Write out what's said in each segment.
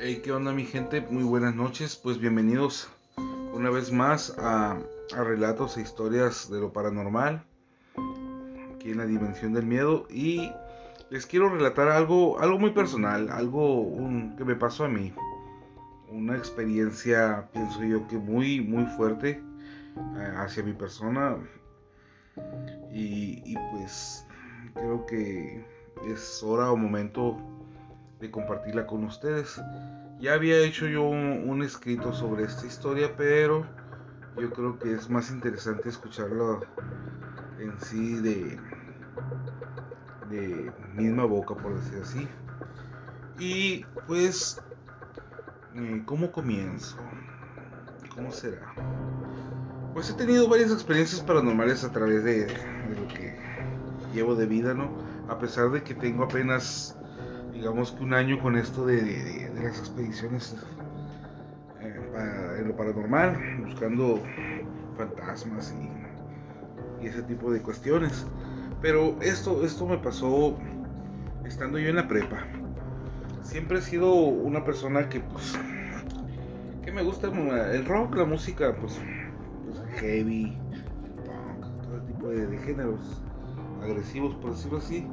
Hey, ¿qué onda mi gente? Muy buenas noches, pues bienvenidos una vez más a, Relatos e Historias de lo Paranormal, aquí en la Dimensión del Miedo, y les quiero relatar algo, algo muy personal, algo un, que me pasó a mí, una experiencia, pienso yo, que muy, muy fuerte eh, hacia mi persona, y pues creo que es hora o momento de compartirla con ustedes. Ya había hecho yo un, escrito sobre esta historia, pero yo creo que es más interesante escucharlo en sí de, de misma boca, por decir así. Y pues, eh, ¿cómo comienzo? ¿Cómo será? Pues he tenido varias experiencias paranormales a través de, de lo que llevo de vida, ¿no? A pesar de que tengo apenas digamos que un año con esto de, las expediciones eh, en lo paranormal, buscando fantasmas y, ese tipo de cuestiones. Pero esto, esto me pasó estando yo en la prepa. Siempre he sido una persona que pues que me gusta el rock, la música pues, pues heavy, punk, todo tipo de, géneros agresivos por decirlo así.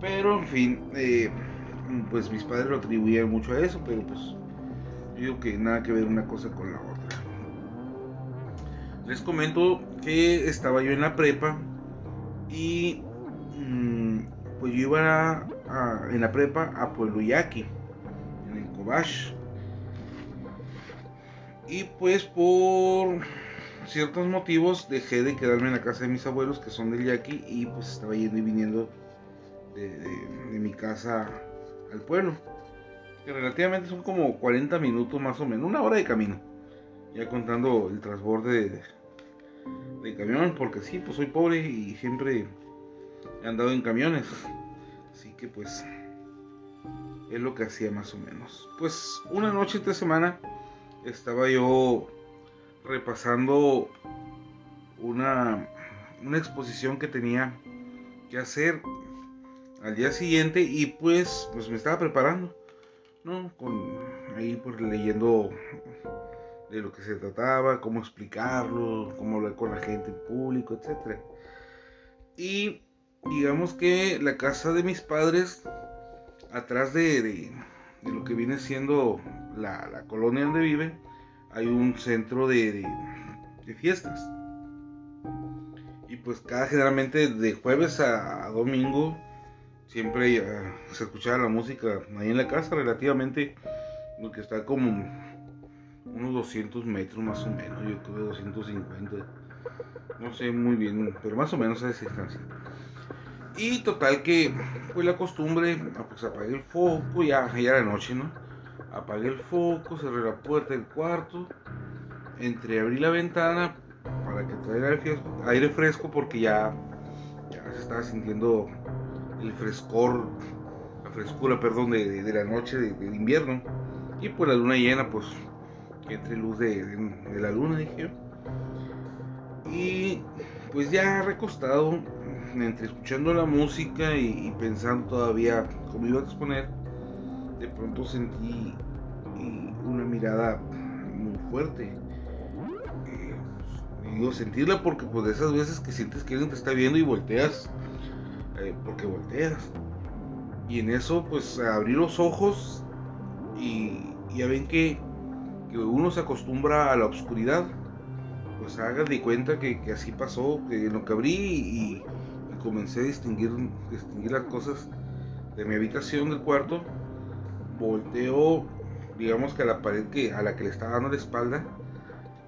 Pero en fin, eh, pues mis padres lo atribuían mucho a eso, pero pues yo digo que nada que ver una cosa con la otra. Les comento que estaba yo en la prepa y mm, pues yo iba en la prepa a Pueblo Yaqui, en el Cobach. Y pues por ciertos motivos dejé de quedarme en la casa de mis abuelos que son del Yaqui y pues estaba yendo y viniendo de mi casa al pueblo. Que relativamente son como 40 minutos más o menos, una hora de camino. Ya contando el transborde de, camión, porque sí, pues soy pobre y siempre he andado en camiones. Así que pues es lo que hacía más o menos. Pues una noche esta semana estaba yo repasando una, una exposición que tenía que hacer al día siguiente y pues, pues me estaba preparando, ¿no? Con ahí pues leyendo de lo que se trataba, cómo explicarlo, cómo hablar con la gente en público, etc. Y digamos que la casa de mis padres, atrás de, de, lo que viene siendo la, la, colonia donde vive, hay un centro de, de, fiestas. Y pues cada generalmente de jueves a domingo siempre se escuchaba la música ahí en la casa relativamente lo que está como unos 200 metros más o menos yo creo 250 no sé muy bien pero más o menos a esa distancia. Y total que fue la costumbre pues apagué el foco ya, ya era noche no apagué el foco cerré la puerta del cuarto entré abrí la ventana para que traiga aire fresco porque ya, ya se estaba sintiendo el frescor, la frescura, perdón, de, la noche de, invierno. Y pues la luna llena, pues, entre luz de, la luna, dije. Y pues ya recostado, entre escuchando la música y, pensando todavía cómo iba a exponer, de pronto sentí una mirada muy fuerte. Eh, pues, digo sentirla porque pues de esas veces que sientes que alguien te está viendo y volteas eh, porque volteas. Y en eso, pues abrí los ojos y ya ven que, que uno se acostumbra a la oscuridad. Pues hagan de cuenta que, que, así pasó, que lo que abrí y, comencé a distinguir, distinguir las cosas de mi habitación, del cuarto, volteo, digamos que a la pared que, a la que le estaba dando la espalda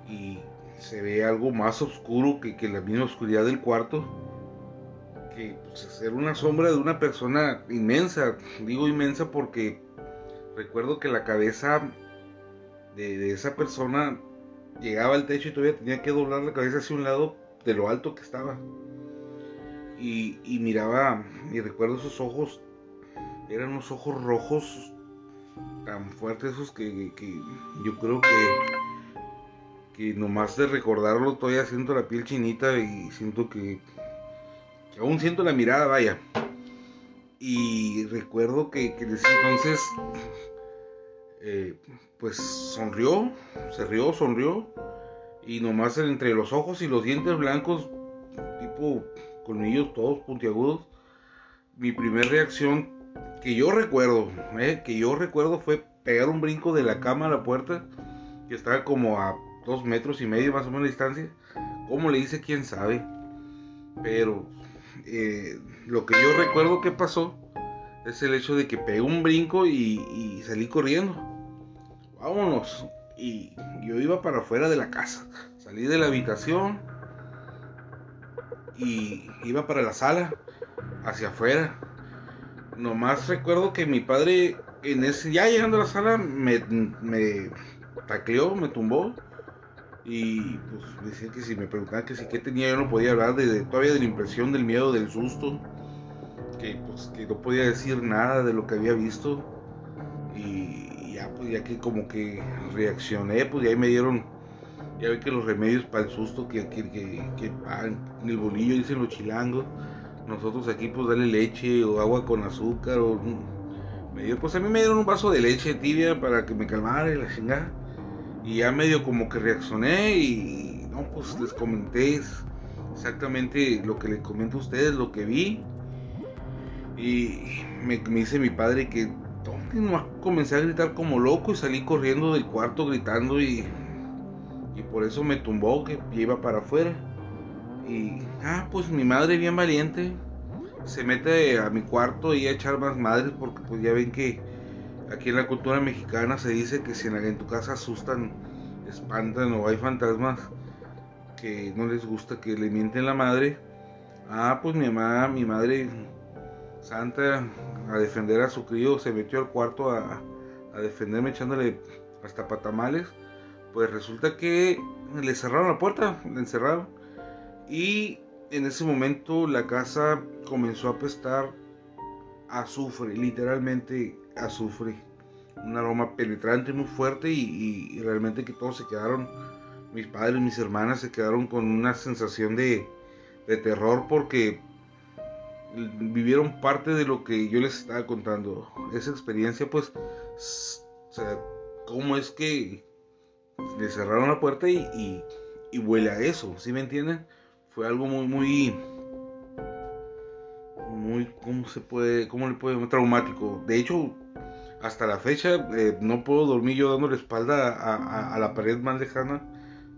y se ve algo más oscuro que, que la misma oscuridad del cuarto pues, ser una sombra de una persona inmensa. Digo inmensa porque recuerdo que la cabeza de, esa persona llegaba al techo y todavía tenía que doblar la cabeza hacia un lado de lo alto que estaba. Y, miraba, y recuerdo esos ojos, eran unos ojos rojos tan fuertes esos que, yo creo que, que nomás de recordarlo todavía siento la piel chinita y siento que aún siento la mirada, vaya. Y recuerdo que, desde entonces eh, pues sonrió, se rió, sonrió. Y nomás entre los ojos y los dientes blancos, tipo colmillos todos puntiagudos, mi primera reacción que yo recuerdo, eh, que yo recuerdo fue pegar un brinco de la cama a la puerta, que estaba como a dos metros y medio más o menos de distancia. ¿Cómo le hice? ¿Quién sabe? Pero eh, lo que yo recuerdo que pasó es el hecho de que pegué un brinco y, salí corriendo. Vámonos. Y yo iba para afuera de la casa. Salí de la habitación y iba para la sala, hacia afuera. Nomás recuerdo que mi padre, en ese, ya llegando a la sala, me, me tacleó, me tumbó. Y pues decía que si me preguntaban que si qué tenía, yo no podía hablar de, todavía de la impresión, del miedo, del susto. Que pues que no podía decir nada de lo que había visto. Y ya pues ya que como que reaccioné, pues ya ahí me dieron, ya ve que los remedios para el susto, que, que, que, que en el bolillo dicen los chilangos nosotros aquí pues darle leche o agua con azúcar o pues a mí me dieron un vaso de leche tibia para que me calmara y la chingada. Y ya medio como que reaccioné y no, pues les comenté exactamente lo que les comento a ustedes, lo que vi. Y me, dice mi padre que no, comencé a gritar como loco y salí corriendo del cuarto gritando y, y por eso me tumbó que iba para afuera. Y, ah, pues mi madre bien valiente se mete a mi cuarto y a echar más madres porque pues ya ven que aquí en la cultura mexicana se dice que si en, tu casa asustan, espantan o hay fantasmas que no les gusta que le mienten la madre. Ah, pues mi mamá, mi madre santa a defender a su crío se metió al cuarto a, defenderme echándole hasta patamales. Pues resulta que le cerraron la puerta, le encerraron y en ese momento la casa comenzó a apestar azufre, literalmente azufre. Un aroma penetrante muy fuerte y, realmente que todos se quedaron, mis padres, mis hermanas se quedaron con una sensación de, terror porque vivieron parte de lo que yo les estaba contando. Esa experiencia pues, o sea, cómo es que le cerraron la puerta y, y, a eso, ¿sí me entienden? fue algo muy, muy, muy, ¿cómo se puede, cómo le puede, traumático. De hecho, hasta la fecha eh, no puedo dormir yo dando la espalda a, la pared más lejana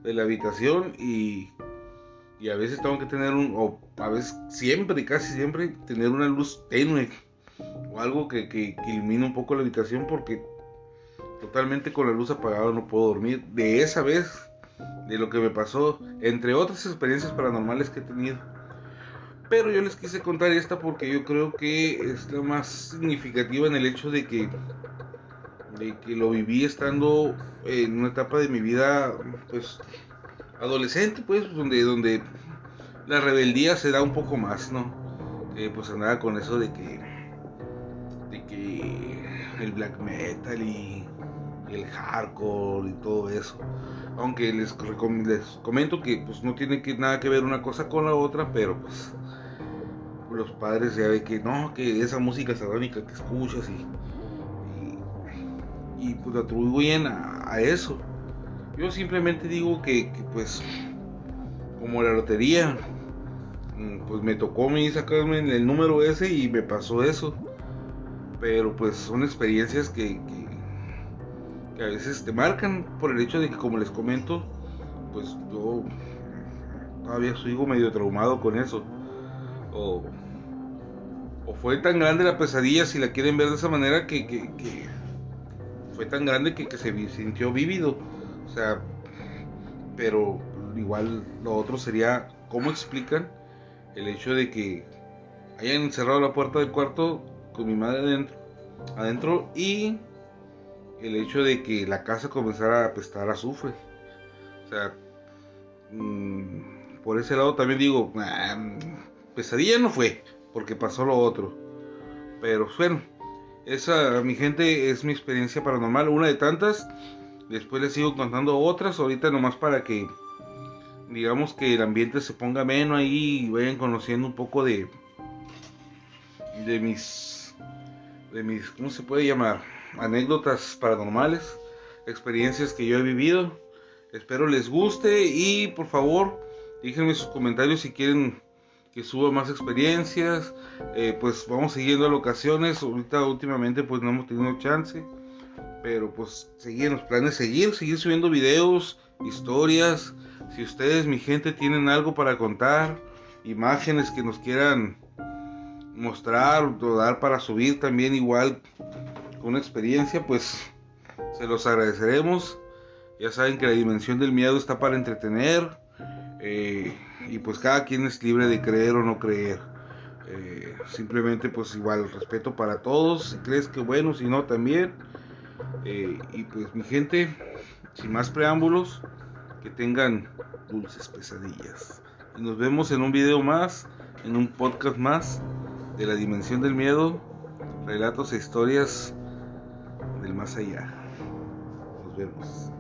de la habitación y, y a veces tengo que tener un, o a veces siempre, casi siempre, tener una luz tenue o algo que, que, que ilumine un poco la habitación porque totalmente con la luz apagada no puedo dormir. De esa vez de lo que me pasó, entre otras experiencias paranormales que he tenido. Pero yo les quise contar esta porque yo creo que es la más significativa en el hecho de que, de que lo viví estando en una etapa de mi vida, pues, adolescente, pues, donde, donde la rebeldía se da un poco más, ¿no? pues andaba con eso de que, de que el black metal y el hardcore y todo eso aunque les, les comento que pues no tiene que, nada que ver una cosa con la otra, pero pues los padres ya ven que no, que esa música satánica que escuchas y, y, pues atribuyen a, eso. Yo simplemente digo que, pues como la lotería, mm, pues me tocó a mí sacarme el número ese y me pasó eso. Pero pues son experiencias que a veces te marcan por el hecho de que, como les comento, pues yo todavía sigo medio traumado con eso. O, fue tan grande la pesadilla, si la quieren ver de esa manera, que, fue tan grande que, se sintió vívido. O sea, pero igual lo otro sería, ¿cómo explican el hecho de que hayan cerrado la puerta del cuarto con mi madre adentro, adentro y el hecho de que la casa comenzara a apestar azufre. O sea, mm, por ese lado también digo, pesadilla no fue, porque pasó lo otro. Pero bueno, esa, mi gente, es mi experiencia paranormal, una de tantas. Después les sigo contando otras, ahorita nomás para que, digamos que el ambiente se ponga menos ahí y vayan conociendo un poco de, de mis, de mis, ¿cómo se puede llamar? anécdotas paranormales, experiencias que yo he vivido. Espero les guste y por favor déjenme sus comentarios si quieren que suba más experiencias. Eh, pues vamos siguiendo locaciones. Ahorita últimamente pues no hemos tenido chance. Pero pues seguir planes, seguir, seguir subiendo videos, historias. Si ustedes, mi gente, tienen algo para contar, imágenes que nos quieran mostrar o dar para subir también igual con experiencia, pues se los agradeceremos. Ya saben que la dimensión del miedo está para entretener. Eh, y pues cada quien es libre de creer o no creer. Eh, simplemente pues igual respeto para todos. Si crees que bueno, si no también. Eh, y pues mi gente, sin más preámbulos, que tengan dulces pesadillas. Y nos vemos en un video más, en un podcast más de la dimensión del miedo, relatos e historias del más allá. Nos vemos.